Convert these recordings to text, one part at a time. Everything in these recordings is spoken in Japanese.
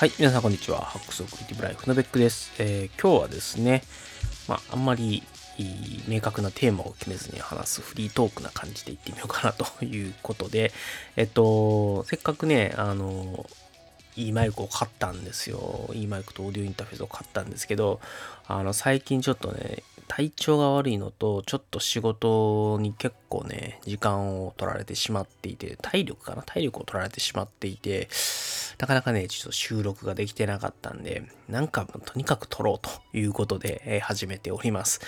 はい、皆さんこんにちは。ハックスオクリティブライフのベックです。えー、今日はですね、まあ、あんまり明確なテーマを決めずに話すフリートークな感じでいってみようかなということで、えっと、せっかくね、あの、いいマイクを買ったんですよ。いいマイクとオーディオインターフェースを買ったんですけど、あの、最近ちょっとね、体調が悪いのと、ちょっと仕事に結構ね、時間を取られてしまっていて、体力かな？体力を取られてしまっていて、なかなかね、ちょっと収録ができてなかったんで、なんかとにかく撮ろうということで、えー、始めております。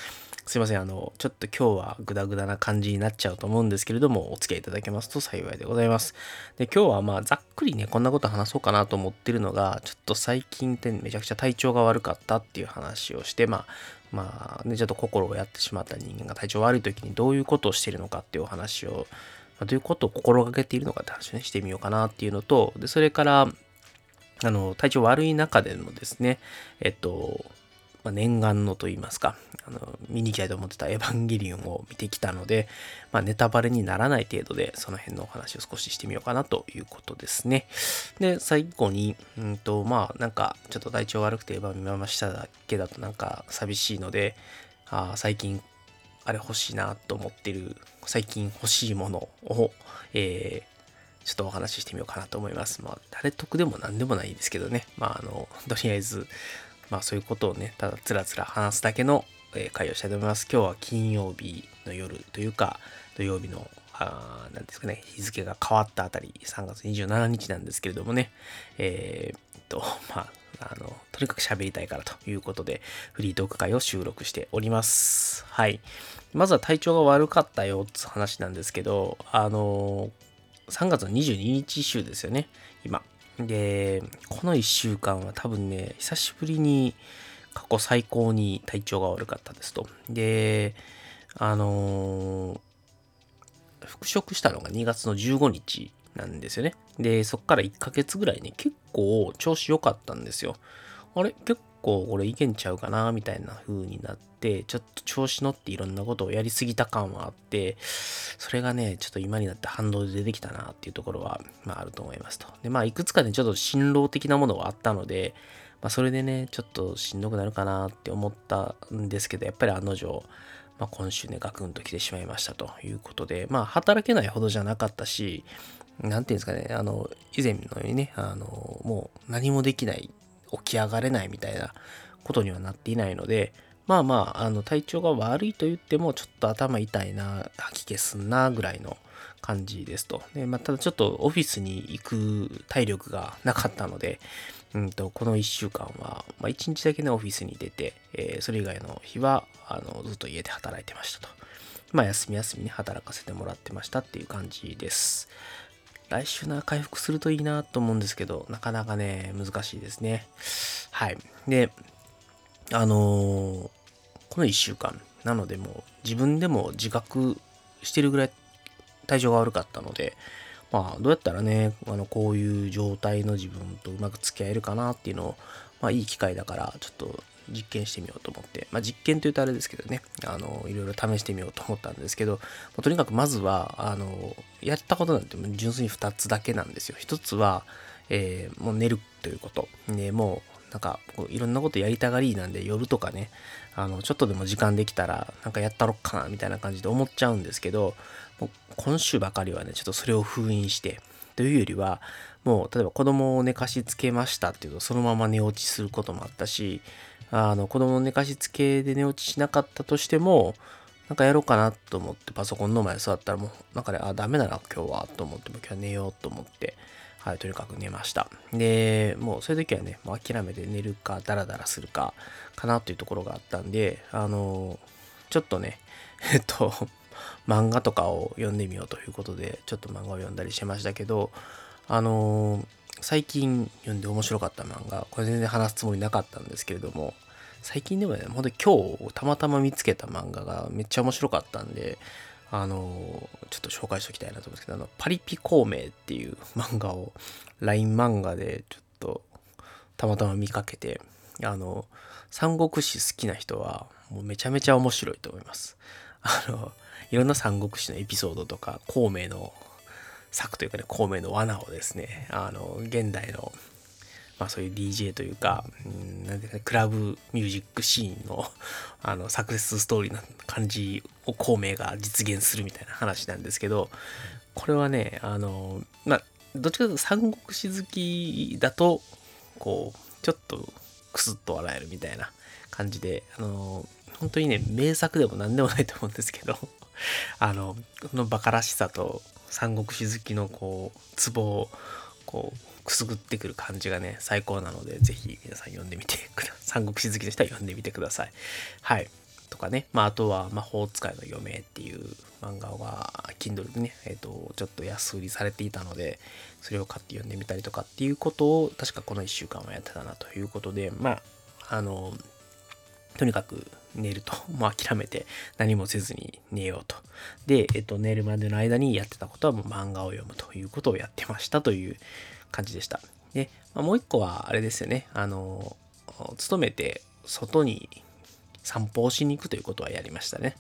すいません、あの、ちょっと今日はグダグダな感じになっちゃうと思うんですけれども、お付き合いいただけますと幸いでございます。で、今日はまあ、ざっくりね、こんなこと話そうかなと思ってるのが、ちょっと最近ってめちゃくちゃ体調が悪かったっていう話をして、まあ、まあ、ね、ちょっと心をやってしまった人間が体調悪い時にどういうことをしてるのかっていうお話を、まあ、どういうことを心がけているのかって話をね、してみようかなっていうのと、で、それから、あの、体調悪い中でのですね、えっと、まあ、念願のと言いますか、あの、見に行きたいと思ってたエヴァンゲリオンを見てきたので、まあ、ネタバレにならない程度で、その辺のお話を少ししてみようかなということですね。で、最後に、うんと、まあ、なんか、ちょっと体調悪くてエヴァ見ましただけだとなんか寂しいので、あ最近、あれ欲しいなと思ってる、最近欲しいものを、えー、ちょっとお話ししてみようかなと思います。まあ、誰得でも何でもないですけどね。まあ、あの、とりあえず、まあ、そういうことをね、ただつらつら話すだけの、え会をしたいと思います。今日は金曜日の夜というか、土曜日の、あなんですかね、日付が変わったあたり、3月27日なんですけれどもね、えー、っと、まあ、あの、とにかく喋りたいからということで、フリートーク会を収録しております。はい。まずは体調が悪かったよって話なんですけど、あの3月の22日週ですよね、今。で、この1週間は多分ね、久しぶりに過去最高に体調が悪かったですと。で、あのー、復職したのが2月の15日なんですよね。で、そっから1ヶ月ぐらいね、結構調子良かったんですよ。あれ結構これいけんちゃうかなみたいな風になって、ちょっと調子乗っていろんなことをやりすぎた感はあって、それがね、ちょっと今になって反動で出てきたなっていうところは、まああると思いますと。で、まあいくつかね、ちょっと辛労的なものはあったので、まあそれでね、ちょっとしんどくなるかなって思ったんですけど、やっぱり案の定、まあ、今週ね、ガクンと来てしまいましたということで、まあ働けないほどじゃなかったし、なんていうんですかね、あの、以前のようにね、あの、もう何もできない起き上がれないみたいなことにはなっていないので、まあまあ、あの体調が悪いと言っても、ちょっと頭痛いな、吐き気すんな、ぐらいの感じですと。で、まあ、ただちょっとオフィスに行く体力がなかったので、うんと、この1週間は、まあ、1日だけね、オフィスに出て、えー、それ以外の日は、あの、ずっと家で働いてましたと。まあ、休み休みに働かせてもらってましたっていう感じです。来週な回復するといいなと思うんですけど、なかなかね、難しいですね。はい。で、あのー、この1週間、なのでもう自分でも自覚してるぐらい体調が悪かったので、まあ、どうやったらね、あの、こういう状態の自分とうまく付き合えるかなっていうのを、まあ、いい機会だから、ちょっと実験してみようと思って、まあ、実験というとあれですけどね、あの、いろいろ試してみようと思ったんですけど、とにかくまずは、あの、やったことなんて純粋に2つだけなんですよ。1つは、えー、もう寝るということ。で、もう、なんか、いろんなことやりたがりなんで、夜とかね、あの、ちょっとでも時間できたら、なんかやったろっかな、みたいな感じで思っちゃうんですけど、今週ばかりはね、ちょっとそれを封印して、というよりは、もう、例えば子供を寝かしつけましたっていうと、そのまま寝落ちすることもあったし、あの、子供の寝かしつけで寝落ちしなかったとしても、なんかやろうかなと思ってパソコンの前座ったらもう、なんかね、あ、ダメだな、今日は、と思って、も今日は寝ようと思って、はい、とにかく寝ました。で、もうそういう時はね、もう諦めて寝るか、ダラダラするか、かなというところがあったんで、あの、ちょっとね、えっと、漫画とかを読んでみようということで、ちょっと漫画を読んだりしましたけど、あの最近読んで面白かった漫画、これ全然話すつもりなかったんですけれども、最近でもね、ほんと今日たまたま見つけた漫画がめっちゃ面白かったんで、あのちょっと紹介しておきたいなと思うんですけど、あの、パリピ孔明っていう漫画を LINE 漫画でちょっとたまたま見かけて、あの、三国志好きな人はもうめちゃめちゃ面白いと思います。あの、いろんな三国志のエピソードとか、孔明の策というかね、孔明の罠をですね、あの、現代の、まあそういう DJ というか、うん、なんでか、クラブミュージックシーンの あのサクセスストーリーな感じを孔明が実現するみたいな話なんですけど、これはね、あの、まあ、どっちかというと三国志好きだと、こう、ちょっとクスッと笑えるみたいな感じで、あの、本当にね、名作でも何でもないと思うんですけど、あの、このバカらしさと三国志好きのこう、ツボを、こう、くすぐってくる感じがね、最高なので、ぜひ皆さん読んでみてください。三国志好きの人は読んでみてください。はい。とかね、まあ、あとは、魔法使いの嫁っていう漫画が、Kindle でね、えっ、ー、と、ちょっと安売りされていたので、それを買って読んでみたりとかっていうことを、確かこの1週間はやってたなということで、まあ、あの、とにかく寝ると。もう諦めて何もせずに寝ようと。で、えっと、寝るまでの間にやってたことはもう漫画を読むということをやってましたという感じでした。で、まあ、もう一個はあれですよね。あの、勤めて外に散歩をしに行くということはやりましたね。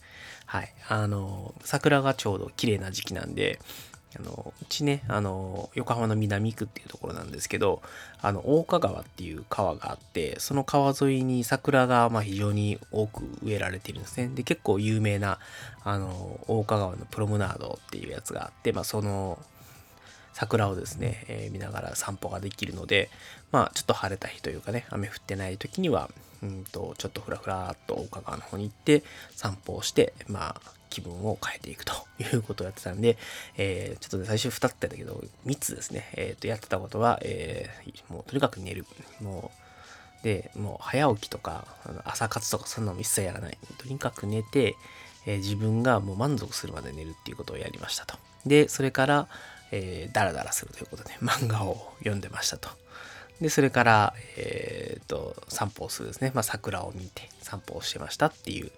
はい。あの、桜がちょうど綺麗な時期なんで、あの、うちね、あの、横浜の南区っていうところなんですけど、あの、大香川っていう川があって、その川沿いに桜が、ま、非常に多く植えられているんですね。で、結構有名な、あの、大香川のプロムナードっていうやつがあって、まあ、その、桜をですね、えー、見ながら散歩ができるので、まあ、ちょっと晴れた日というかね、雨降ってない時には、うんと、ちょっとふらふらっと大川の方に行って散歩をして、まあ、気分を変えていくということをやってたんで、えー、ちょっとね、最初2つだったけど、3つですね、えっ、ー、と、やってたことは、えー、もうとにかく寝る。もう、で、もう早起きとか、朝活とかそんなの一切やらない。とにかく寝て、えー、自分がもう満足するまで寝るっていうことをやりましたと。で、それから、えー、ダラダラするということで、漫画を読んでましたと。で、それから、えっ、ー、と、散歩をするですね。まあ、桜を見て散歩をしてましたっていう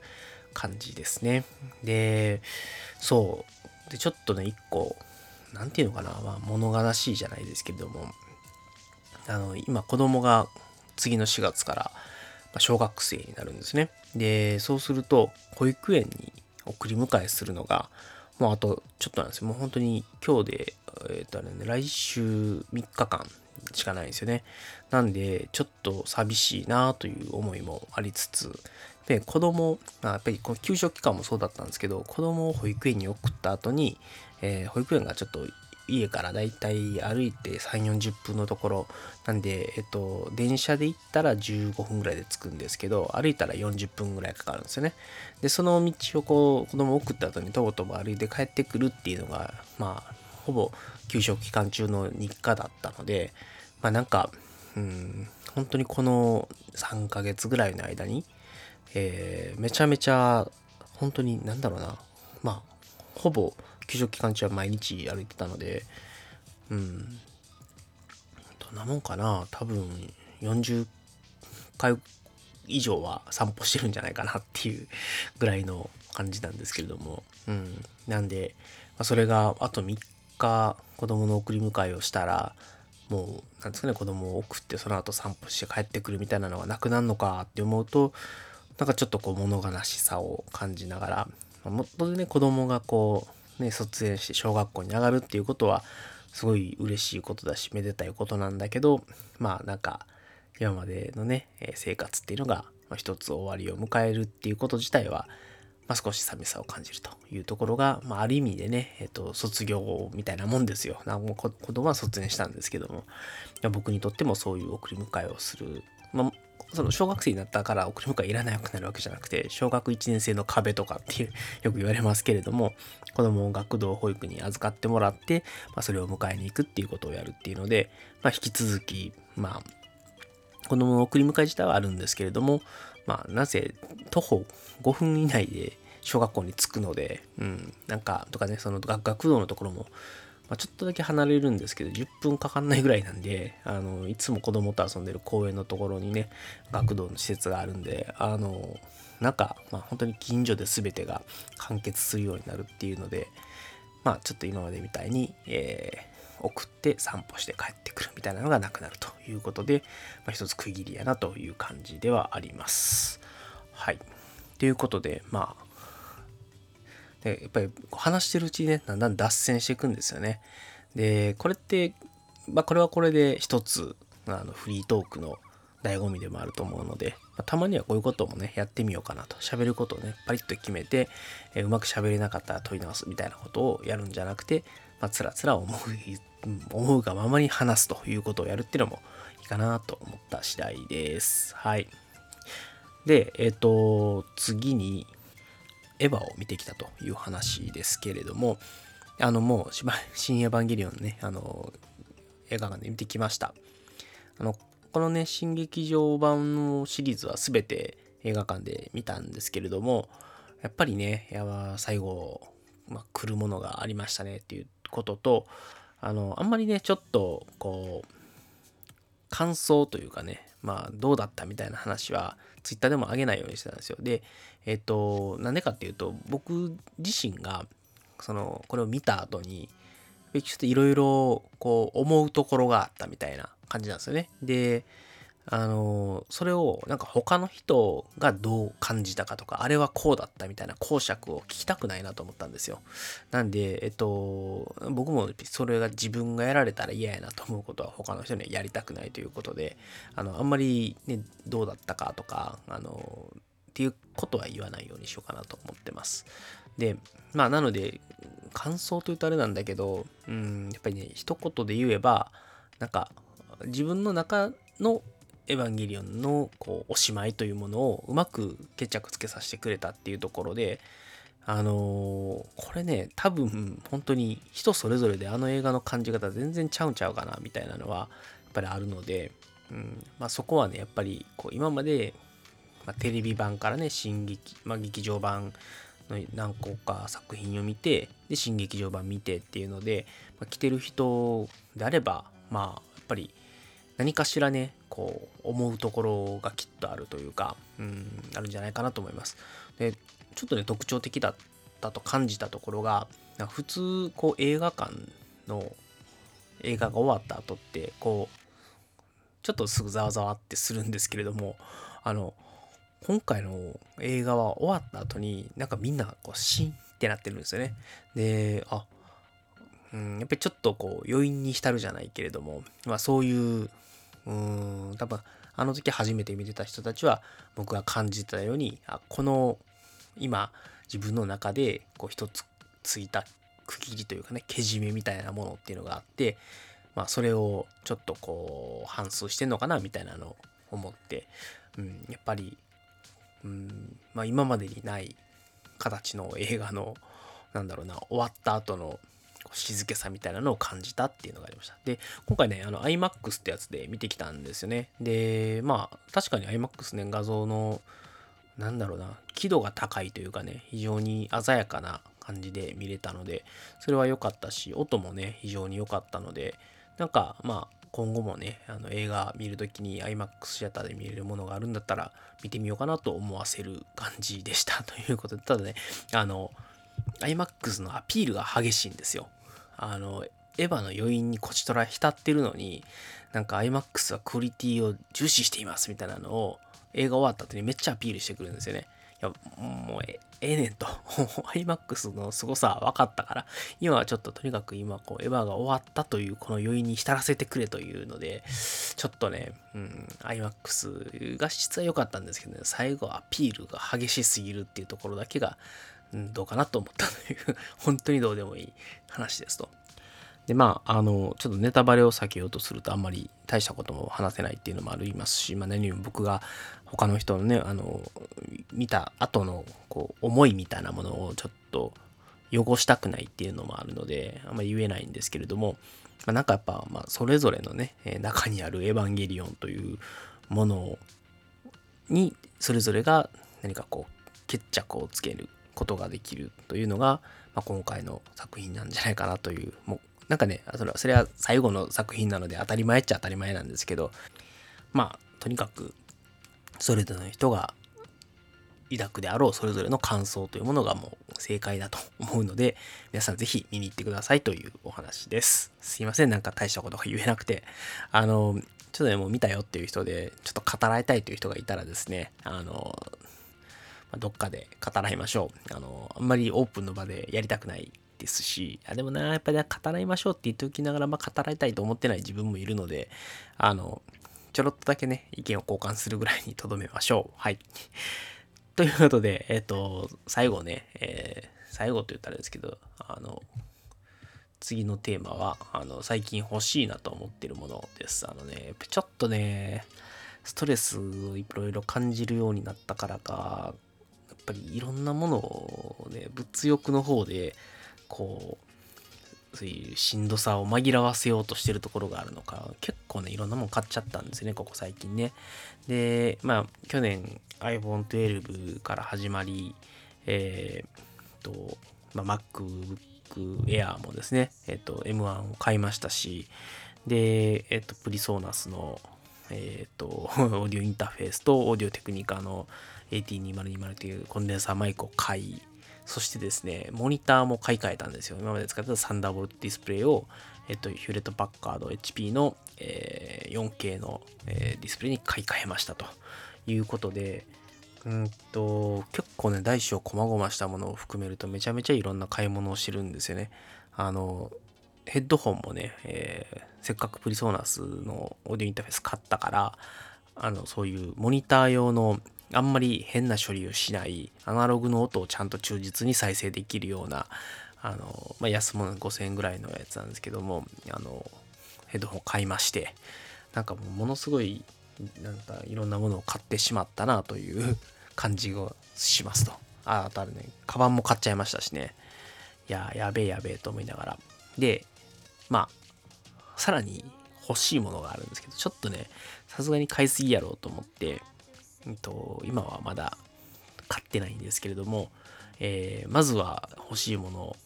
感じですね。で、そう。で、ちょっとね、一個、なんていうのかな、まあ、物悲しいじゃないですけれども、あの、今、子供が次の4月から小学生になるんですね。で、そうすると、保育園に送り迎えするのが、もうあとちょっとなんですよ。もう本当に今日で、えっ、ー、とね、来週3日間しかないんですよね。なんで、ちょっと寂しいなという思いもありつつ、で、子供、まあやっぱりこの給食期間もそうだったんですけど、子供を保育園に送った後に、えー、保育園がちょっと家からだいたい歩いて3、40分のところなんで、えっと、電車で行ったら15分ぐらいで着くんですけど、歩いたら40分ぐらいかかるんですよね。で、その道をこう、子供を送った後にとぼとぼ歩いて帰ってくるっていうのが、まあ、ほぼ給食期間中の日課だったので、まあなんか、うん、本当にこの3ヶ月ぐらいの間に、えー、めちゃめちゃ、本当になんだろうな、まあ、ほぼ給食期間中は毎日歩いてたので、うん、どんなもんかな、多分40回以上は散歩してるんじゃないかなっていうぐらいの感じなんですけれども、うん、なんで、まあ、それがあと3日子供の送り迎えをしたら、もう、なんですかね、子供を送ってその後散歩して帰ってくるみたいなのがなくなるのかって思うと、なんかちょっとこう物悲しさを感じながら、まあ、もっとね、子供がこう、ね、卒園して小学校に上がるっていうことは、すごい嬉しいことだし、めでたいことなんだけど、まあなんか、今までのね、生活っていうのが、一つ終わりを迎えるっていうこと自体は、まあ、少し寂しさを感じるというところが、まあ、ある意味でね、えっと、卒業みたいなもんですよ。子供は卒園したんですけども、僕にとってもそういう送り迎えをする。まあ、その小学生になったから送り迎えいらなくなるわけじゃなくて、小学1年生の壁とかっていう、よく言われますけれども、子供を学童保育に預かってもらって、まあ、それを迎えに行くっていうことをやるっていうので、まあ、引き続き、まあ、子供の送り迎え自体はあるんですけれども、まあ、なぜ徒歩5分以内で小学校に着くので、うん、なんか、とかね、その学童のところも、まあ、ちょっとだけ離れるんですけど、10分かかんないぐらいなんで、あの、いつも子供と遊んでる公園のところにね、学童の施設があるんで、あの、なんか、まあ、本当に近所で全てが完結するようになるっていうので、まあ、ちょっと今までみたいに、えー、送って散歩して帰ってくるみたいなのがなくなるということで、まあ、一つ区切りやなという感じではあります。はい。ということで、まあ、でやっぱり話してるうちにね、だんだん脱線していくんですよね。で、これって、まあ、これはこれで一つ、あのフリートークの醍醐味でもあると思うので、まあ、たまにはこういうこともね、やってみようかなと。喋ることをね、パリッと決めて、えー、うまく喋れなかったら問い直すみたいなことをやるんじゃなくて、まあ、つらつら思う、思うがままに話すということをやるっていうのもいいかなと思った次第です。はい。で、えっ、ー、と、次に、エヴァを見てきたという話ですけれども、あの、もう、新エヴァンゲリオンね、あの、映画館で見てきました。あの、このね、新劇場版のシリーズは全て映画館で見たんですけれども、やっぱりね、や最後、まあ、来るものがありましたねっていうことと、あの、あんまりね、ちょっと、こう、感想というかね、まあ、どうだったみたいな話は、ツイッターでも上げないようにしてたんですよ。で、えっ、と、なんでかっていうと、僕自身が、その、これを見た後に、ちょっといろいろ、こう、思うところがあったみたいな感じなんですよね。で、あの、それをなんか他の人がどう感じたかとか、あれはこうだったみたいな講釈を聞きたくないなと思ったんですよ。なんで、えっと、僕もそれが自分がやられたら嫌やなと思うことは他の人にはやりたくないということで、あの、あんまりね、どうだったかとか、あの、っていうことは言わないようにしようかなと思ってます。で、まあ、なので、感想というとあれなんだけど、うん、やっぱりね、一言で言えば、なんか、自分の中のエヴァンゲリオンのこうおしまいというものをうまく決着つけさせてくれたっていうところで、あのー、これね、多分本当に人それぞれであの映画の感じ方全然ちゃうんちゃうかなみたいなのはやっぱりあるので、うんまあ、そこはね、やっぱりこう今まで、まあ、テレビ版からね、新劇、まあ、劇場版の何個か作品を見て、で、新劇場版見てっていうので、まあ、来てる人であれば、まあ、やっぱり何かしらね、こう、思うところがきっとあるというか、うん、あるんじゃないかなと思います。で、ちょっとね、特徴的だったと感じたところが、普通、こう、映画館の映画が終わった後って、こう、ちょっとすぐざわざわってするんですけれども、あの、今回の映画は終わった後に、なんかみんなこうシーンってなってるんですよね。で、あ、うん、やっぱりちょっとこう余韻に浸るじゃないけれども、まあそういううん、多分、あの時初めて見てた人たちは、僕が感じたように、あこの、今、自分の中で、こう、一つついた区切りというかね、けじめみたいなものっていうのがあって、まあ、それをちょっとこう、反数してんのかな、みたいなのを思って、うん、やっぱり、うん、まあ、今までにない形の映画の、なんだろうな、終わった後の静けさみたいなのを感じたっていうのがありました。で、今回ね、あの iMAX ってやつで見てきたんですよね。で、まあ、確かに iMAX ね、画像の、なんだろうな、輝度が高いというかね、非常に鮮やかな感じで見れたので、それは良かったし、音もね、非常に良かったので、なんか、まあ、今後もね、あの映画見るときに IMAX シアターで見れるものがあるんだったら見てみようかなと思わせる感じでしたということで、ただね、あの、IMAX のアピールが激しいんですよ。あの、エヴァの余韻にこちとら浸ってるのに、なんか IMAX はクオリティを重視していますみたいなのを映画終わった後にめっちゃアピールしてくるんですよね。いや、もうえええねんと。IMAX の凄さは分かったから、今はちょっととにかく今こうエヴァが終わったというこの余韻に浸らせてくれというので、ちょっとね、うん、IMAX が実は良かったんですけどね、最後アピールが激しすぎるっていうところだけが、うん、どうかなと思ったという本当にどうでもいい話ですと。で、まあ、あの、ちょっとネタバレを避けようとするとあんまり大したことも話せないっていうのもありますし、まあ何よりも僕が他の人のね、あの、見た後のこう思いみたいなものをちょっと汚したくないっていうのもあるので、あんまり言えないんですけれども、まあ、なんかやっぱ、まあ、それぞれのね、中にあるエヴァンゲリオンというものに、それぞれが何かこう、決着をつけることができるというのが、まあ、今回の作品なんじゃないかなという、もうなんかね、それはそれは最後の作品なので当たり前っちゃ当たり前なんですけど、まあ、とにかく、それぞれの人が抱くであろうそれぞれの感想というものがもう正解だと思うので、皆さんぜひ見に行ってくださいというお話です。すいません、なんか大したことが言えなくて。あの、ちょっとね、もう見たよっていう人で、ちょっと語らいたいという人がいたらですね、あの、どっかで語らいましょう。あの、あんまりオープンの場でやりたくないですし、あでもな、やっぱり語らいましょうって言っておきながら、まあ、語らいたいと思ってない自分もいるので、あの、ちょろっとだけね、意見を交換するぐらいにとどめましょう。はい。ということで、えっ、ー、と、最後ね、えー、最後と言ったらですけど、あの、次のテーマは、あの、最近欲しいなと思ってるものです。あのね、ちょっとね、ストレスをいろいろ感じるようになったからか、ぱりいろんなものをね、物欲の方で、こう、そういうしんどさを紛らわせようとしてるところがあるのか、結構ね、いろんなもん買っちゃったんですね、ここ最近ね。で、まあ、去年 iPhone 12から始まり、えー、と、まあ、MacBook Air もですね、えっ、と、M1 を買いましたし、で、えっ、と、プリソーナスの、えっ、と、オーディオインターフェースとオーディオテクニカの AT2020 というコンデンサーマイクを買い、そしてですね、モニターも買い替えたんですよ。今まで使ってたサンダーボルトディスプレイを、えっと、ヒューレット・パッカード HP の、えー、4K の、えー、ディスプレイに買い替えましたということで、うんと、結構ね、大小細々したものを含めるとめちゃめちゃいろんな買い物をしてるんですよね。あの、ヘッドホンもね、えー、せっかくプリソーナスのオーディオインターフェース買ったから、あの、そういうモニター用のあんまり変な処理をしないアナログの音をちゃんと忠実に再生できるようなあの、まあ、安物5000円ぐらいのやつなんですけどもあのヘッドホン買いましてなんかもうものすごいなんかいろんなものを買ってしまったなという感じがしますと。ああとあるねカバンも買っちゃいましたしね。いややべえやべえと思いながら。でまあさらに欲しいものがあるんですけどちょっとねさすがに買いすぎやろうと思ってと、今はまだ買ってないんですけれども、えー、まずは欲しいもの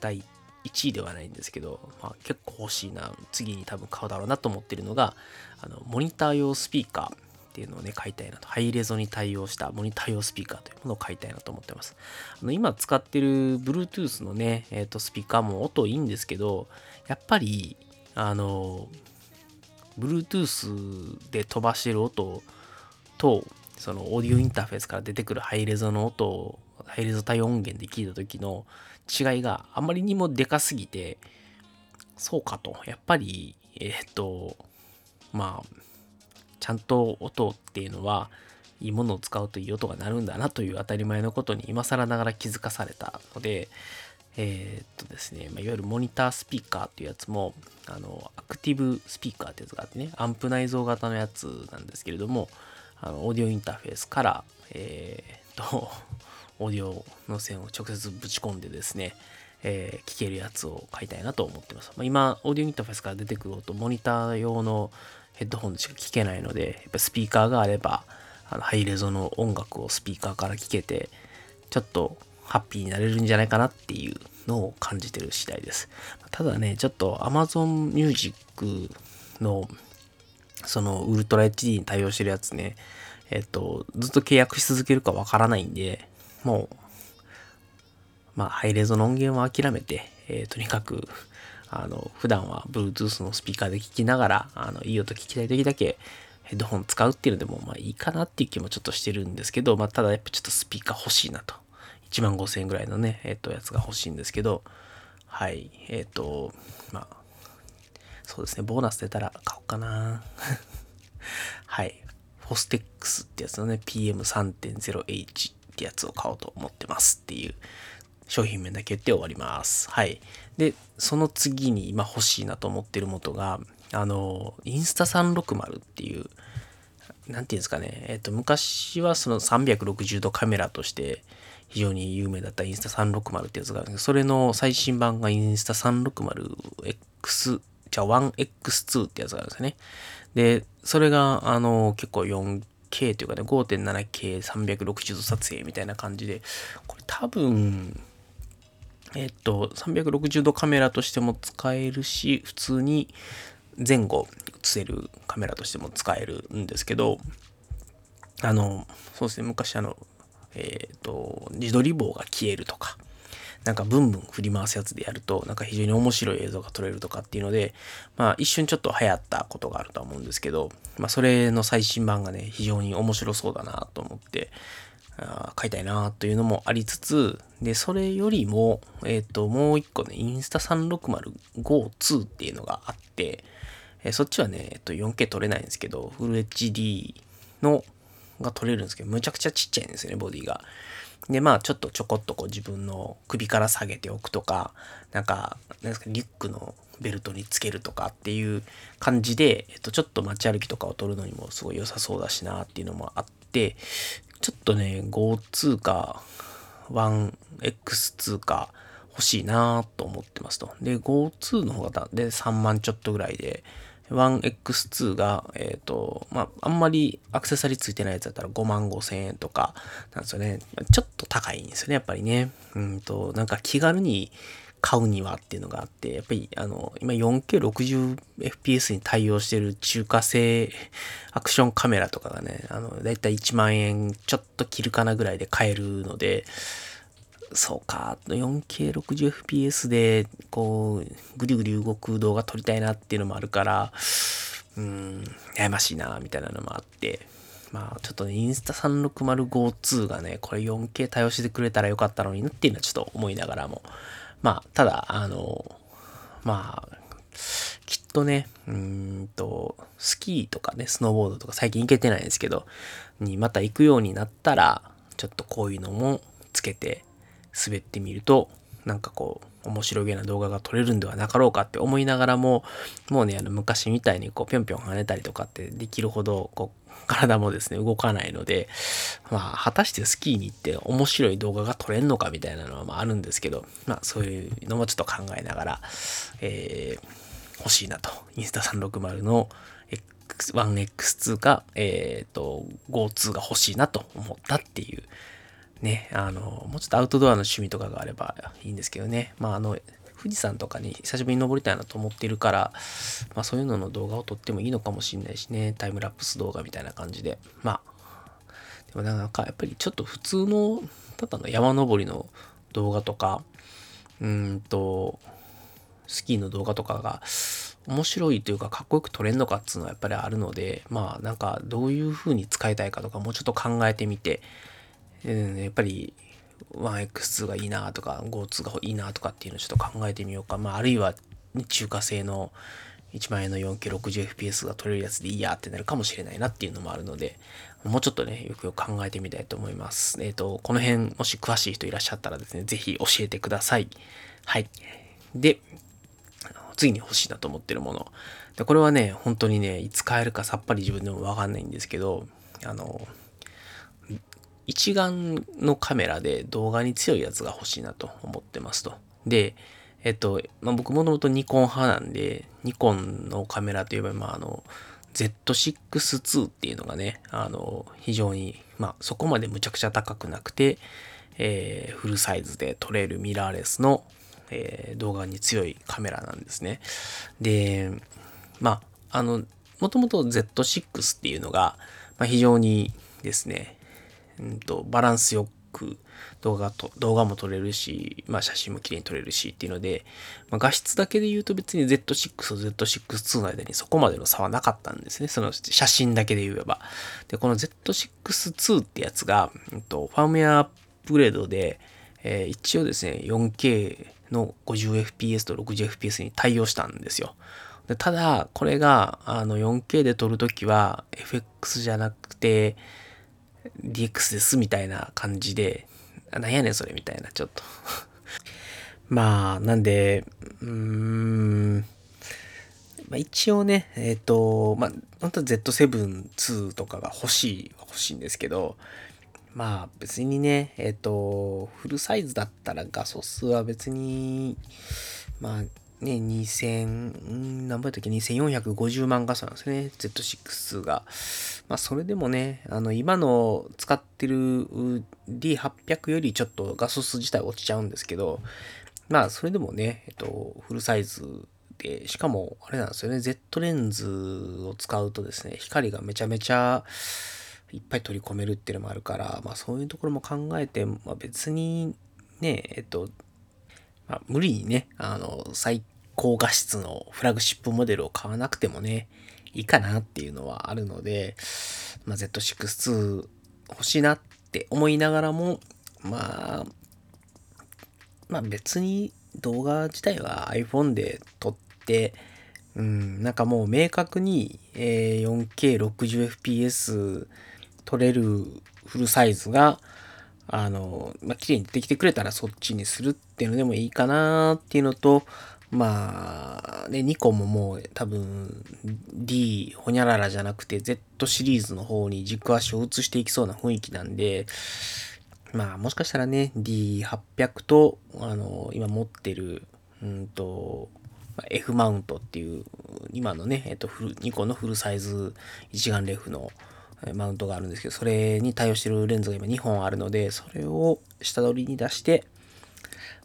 第1位ではないんですけど、まあ、結構欲しいな次に多分買うだろうなと思ってるのがあのモニター用スピーカーっていうのをね買いたいなと。ハイレゾに対応したモニター用スピーカーというものを買いたいなと思ってます。あの今使ってる Bluetooth のね、えー、とスピーカーも音いいんですけどやっぱりあの Bluetooth で飛ばしてる音と、そのオーディオインターフェースから出てくるハイレゾの音を、ハイレゾ対音源で聞いた時の違いがあまりにもでかすぎて、そうかと。やっぱり、えっ、と、まあ、ちゃんと音っていうのは、いいものを使うといい音が鳴るんだなという当たり前のことに今更ながら気づかされたので、えー、っとですね、まあ、いわゆるモニタースピーカーっていうやつも、あの、アクティブスピーカーってやつがあってね、アンプ内蔵型のやつなんですけれども、あのオーディオインターフェースから、えー、と、オーディオの線を直接ぶち込んでですね、えー、聞けるやつを買いたいなと思ってます。まあ、今、オーディオインターフェースから出てくる音、モニター用のヘッドホンでしか聞けないので、やっぱスピーカーがあれば、あのハイレゾの音楽をスピーカーから聞けて、ちょっとハッピーになれるんじゃないかなっていうのを感じてる次第です。ただね、ちょっと Amazon Music のそのウルトラ HD に対応してるやつね、えっと、ずっと契約し続けるかわからないんで、もう、まあ、ハイレゾの音源は諦めて、えー、とにかく、あの、普段は Bluetooth のスピーカーで聞きながら、あの、いい音聞きたい時だけヘッドホン使うっていうのでも、まあいいかなっていう気もちょっとしてるんですけど、まあただやっぱちょっとスピーカー欲しいなと。1万5000円ぐらいのね、えっ、と、やつが欲しいんですけど、はい、えっ、と、まあ、そうですね、ボーナス出たら買おうかな。はい。フォステックスってやつのね、PM3.0H ってやつを買おうと思ってますっていう商品名だけ言って終わります。はい。で、その次に今欲しいなと思ってるものが、あの、インスタ360っていう、なんていうんですかね、えっ、と、昔はその360度カメラとして非常に有名だったインスタ360ってやつがあるんですけど、それの最新版がインスタ 360X じゃあ 1X2 ってやつがあるんですよね。で、それが、あの、結構 4K というかね、5.7K360 度撮影みたいな感じで、これ多分、えっと、360度カメラとしても使えるし、普通に前後映せるカメラとしても使えるんですけど、あの、そうですね、昔あの、えっ、と、自撮り棒が消えるとか、なんかブンブン振り回すやつでやると、なんか非常に面白い映像が撮れるとかっていうので、まあ一瞬ちょっと流行ったことがあるとは思うんですけど、まあそれの最新版がね、非常に面白そうだなと思って、あ買いたいなというのもありつつ、で、それよりも、えっ、ー、と、もう一個ね、インスタ 360GO2 っていうのがあって、えー、そっちはね、えっと、4K 撮れないんですけど、フル HD のが撮れるんですけど、むちゃくちゃちっちゃいんですよね、ボディが。で、まあ、ちょっとちょこっとこう自分の首から下げておくとか、なんか、なんですか、リュックのベルトにつけるとかっていう感じで、えっと、ちょっと街歩きとかを撮るのにもすごい良さそうだしなっていうのもあって、ちょっとね、GO2 か 1X2 か欲しいなと思ってますと。で、GO2 の方がで3万ちょっとぐらいで、1X2 が、えっ、ー、と、まあ、あんまりアクセサリーついてないやつだったら5万5千円とかなんですよね。ちょっと高いんですよね、やっぱりね。うんと、なんか気軽に買うにはっていうのがあって、やっぱりあの、今 4K60fps に対応してる中華製 アクションカメラとかがね、あの、だいたい1万円ちょっと切るかなぐらいで買えるので、そうか、4K60fps で、こう、ぐりぐり動く動画撮りたいなっていうのもあるから、うん、悩ましいな、みたいなのもあって、まあ、ちょっとね、インスタ 360GO2 がね、これ 4K 対応してくれたらよかったのになっていうのはちょっと思いながらも、まあ、ただ、あの、まあ、きっとね、うんと、スキーとかね、スノーボードとか最近行けてないんですけど、にまた行くようになったら、ちょっとこういうのもつけて滑ってみると、なんかこう、面白げな動画が撮れるんではなかろうかって思いながらも、もうね、あの昔みたいにこう、ぴょんぴょん跳ねたりとかってできるほど、こう、体もですね、動かないので、まあ、果たしてスキーに行って面白い動画が撮れんのかみたいなのはまああるんですけど、まあそういうのもちょっと考えながら、えー、欲しいなと。インスタ360の X1X2 か、えっ、ー、と、GO2 が欲しいなと思ったっていう、ね、あの、もうちょっとアウトドアの趣味とかがあればいいんですけどね。まああの、富士山とかに久しぶりに登りたいなと思ってるから、まあそういうのの動画を撮ってもいいのかもしんないしね、タイムラプス動画みたいな感じで。まあ、でもなんかやっぱりちょっと普通の、ただの山登りの動画とか、うんと、スキーの動画とかが面白いというかかっこよく撮れんのかっつうのはやっぱりあるので、まあなんかどういう風に使いたいかとかもうちょっと考えてみて、うん、やっぱり 1X2 がいいなとか GO2 がいいなとかっていうのをちょっと考えてみようか。まあ、あるいは中華製の1万円の 4K60fps が撮れるやつでいいやってなるかもしれないなっていうのもあるので、もうちょっとね、よくよく考えてみたいと思います。えっ、ー、と、この辺、もし詳しい人いらっしゃったらですね、ぜひ教えてください。はい。で、次に欲しいなと思ってるもの。で、これはね、本当にね、いつ買えるかさっぱり自分でもわかんないんですけど、あの、一眼のカメラで動画に強いやつが欲しいなと思ってますと。で、えっと、まあ、僕もともとニコン派なんで、ニコンのカメラといえば、まあ、あの、Z6-2 っていうのがね、あの、非常に、まあ、そこまでむちゃくちゃ高くなくて、えー、フルサイズで撮れるミラーレスの、えー、動画に強いカメラなんですね。で、まあ、あの、もともと Z6 っていうのが、まあ、非常にですね、んと、バランスよく動画と、動画も撮れるし、まあ写真も綺麗に撮れるしっていうので、まあ、画質だけで言うと別に Z6 と Z6-2 の間にそこまでの差はなかったんですね。その写真だけで言えば。で、この Z6-2 ってやつが、んと、ファームウェアアップグレードで、えー、一応ですね、4K の 50fps と 60fps に対応したんですよ。ただ、これがあの 4K で撮るときは FX じゃなくて、DX ですみたいな感じで、なんやねんそれみたいな、ちょっと まあ、なんで、うーん、まあ、一応ね、えっ、ー、と、まあ、本当は Z7-2 とかが欲しい、欲しいんですけど、まあ別にね、えっ、ー、と、フルサイズだったら画素数は別に、まあね、2000、何倍だっけ ?2450 万画素なんですね。Z6 が。まあ、それでもね、あの、今の使ってる D800 よりちょっと画素数自体落ちちゃうんですけど、まあ、それでもね、えっと、フルサイズで、しかも、あれなんですよね、Z レンズを使うとですね、光がめちゃめちゃいっぱい取り込めるっていうのもあるから、まあ、そういうところも考えて、まあ、別にね、えっと、まあ、無理にね、あの、最高画質のフラグシップモデルを買わなくてもね、いいかなっていうのはあるので、まあ、Z6-2 欲しいなって思いながらも、まあ、まあ別に動画自体は iPhone で撮って、うん、なんかもう明確に、え、4K60fps 撮れるフルサイズが、あの、まあ、綺麗にできてくれたらそっちにするっていうのでもいいかなっていうのと、まあ、ね、ニコンももう多分 D ほにゃららじゃなくて Z シリーズの方に軸足を移していきそうな雰囲気なんで、まあもしかしたらね、D800 と、あの、今持ってる、うんと、F マウントっていう、今のね、えっと、ニコンのフルサイズ一眼レフのマウントがあるんですけど、それに対応してるレンズが今2本あるので、それを下取りに出して、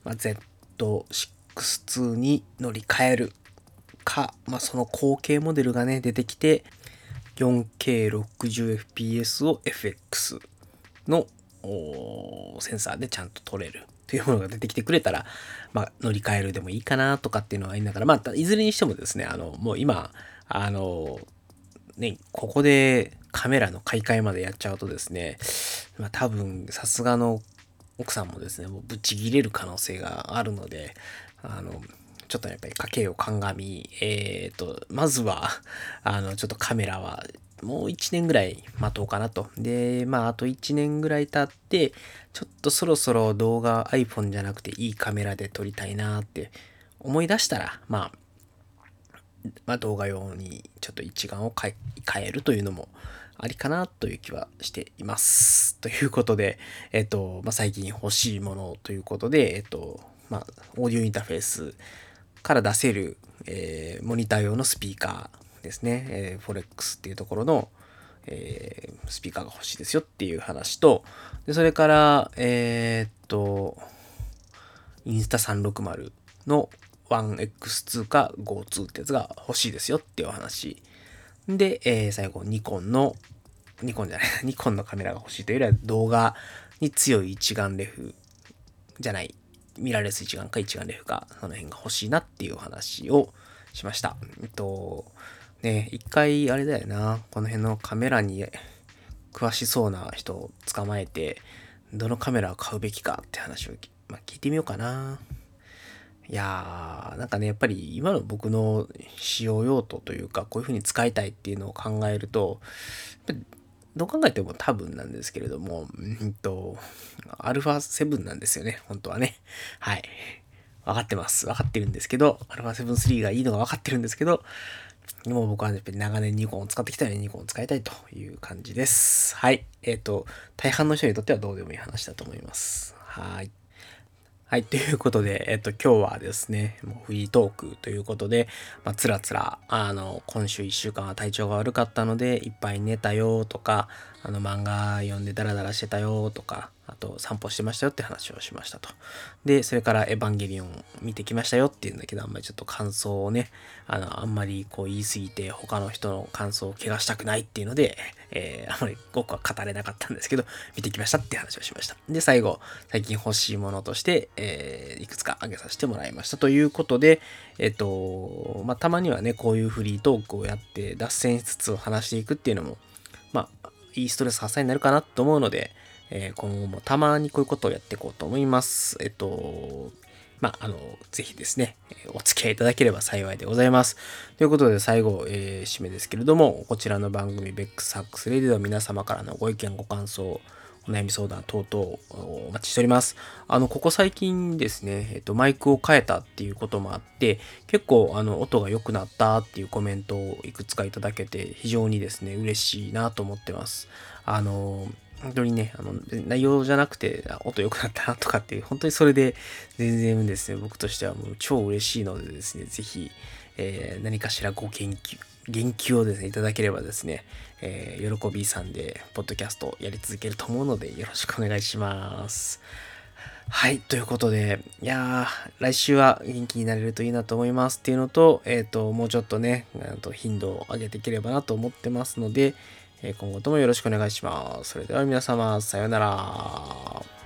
まあ、Z6-2 に乗り換えるか、まあ、その後継モデルがね、出てきて、4K60fps を FX のセンサーでちゃんと撮れるというものが出てきてくれたら、まあ、乗り換えるでもいいかなとかっていうのは言いながら、まあ、いずれにしてもですね、あの、もう今、あの、ね、ここでカメラの買い替えまでやっちゃうとですね、まあ、多分さすがの奥さんもですね、もうぶち切れる可能性があるので、あの、ちょっとやっぱり家計を鑑み、えっ、ー、と、まずは、あの、ちょっとカメラは、もう1年ぐらい待とうかなと。で、まあ、あと1年ぐらい経って、ちょっとそろそろ動画 iPhone じゃなくていいカメラで撮りたいなって思い出したら、まあ、まあ、動画用にちょっと一眼を変えるというのもありかなという気はしています。ということで、えっと、まあ、最近欲しいものということで、えっと、まあ、オーディオインターフェースから出せる、えー、モニター用のスピーカーですね、えー、フォレックスっていうところの、えー、スピーカーが欲しいですよっていう話と、でそれから、えー、っと、インスタ360の 1X2 か GO2 ってやつが欲しいですよっていうお話。で、えー、最後、ニコンの、ニコンじゃない、ニコンのカメラが欲しいというよりは動画に強い一眼レフじゃない、ミラーレス一眼か一眼レフか、その辺が欲しいなっていう話をしました。えっと、ね、一回あれだよな、この辺のカメラに詳しそうな人を捕まえて、どのカメラを買うべきかって話を、まあ、聞いてみようかな。いやー、なんかね、やっぱり今の僕の使用用途というか、こういう風に使いたいっていうのを考えると、どう考えても多分なんですけれども、うんと、アルファ7なんですよね、本当はね。はい。分かってます。分かってるんですけど、アルファ7 3がいいのが分かってるんですけど、もう僕はやっぱり長年ニコンを使ってきたのでニコンを使いたいという感じです。はい。えっ、ー、と、大半の人にとってはどうでもいい話だと思います。はい。はい。ということで、えっと、今日はですね、もうフリートークということで、まあ、つらつら、あの、今週1週間は体調が悪かったので、いっぱい寝たよとか、あの、漫画読んでダラダラしてたよとか、あと散歩してましたよって話をしましたと。で、それからエヴァンゲリオン見てきましたよっていうんだけど、あんまりちょっと感想をね、あの、あんまりこう言い過ぎて他の人の感想を怪我したくないっていうので、えー、あんまり僕は語れなかったんですけど、見てきましたって話をしました。で、最後、最近欲しいものとして、えー、いくつか挙げさせてもらいました。ということで、えっ、と、まあ、たまにはね、こういうフリートークをやって脱線しつつ話していくっていうのも、まあ、いいストレス発散になるかなと思うので、えー、今後もたまにこういうことをやっていこうと思います。えっと、まあ、あの、ぜひですね、お付き合いいただければ幸いでございます。ということで、最後、えー、締めですけれども、こちらの番組、ベックスハックスレディでは皆様からのご意見、ご感想、お悩み相談等々お待ちしております。あの、ここ最近ですね、えっと、マイクを変えたっていうこともあって、結構、あの、音が良くなったっていうコメントをいくつかいただけて、非常にですね、嬉しいなと思ってます。あの、本当にね、あの、内容じゃなくて、音良くなったなとかっていう、本当にそれで全然ですね、僕としてはもう超嬉しいのでですね、ぜひ、えー、何かしらご研究、言及をですね、いただければですね、えー、喜びさんで、ポッドキャストやり続けると思うので、よろしくお願いします。はい。ということで、いやー、来週は元気になれるといいなと思いますっていうのと、えっ、ー、と、もうちょっとね、と頻度を上げていければなと思ってますので、今後ともよろしくお願いします。それでは皆様、さようなら。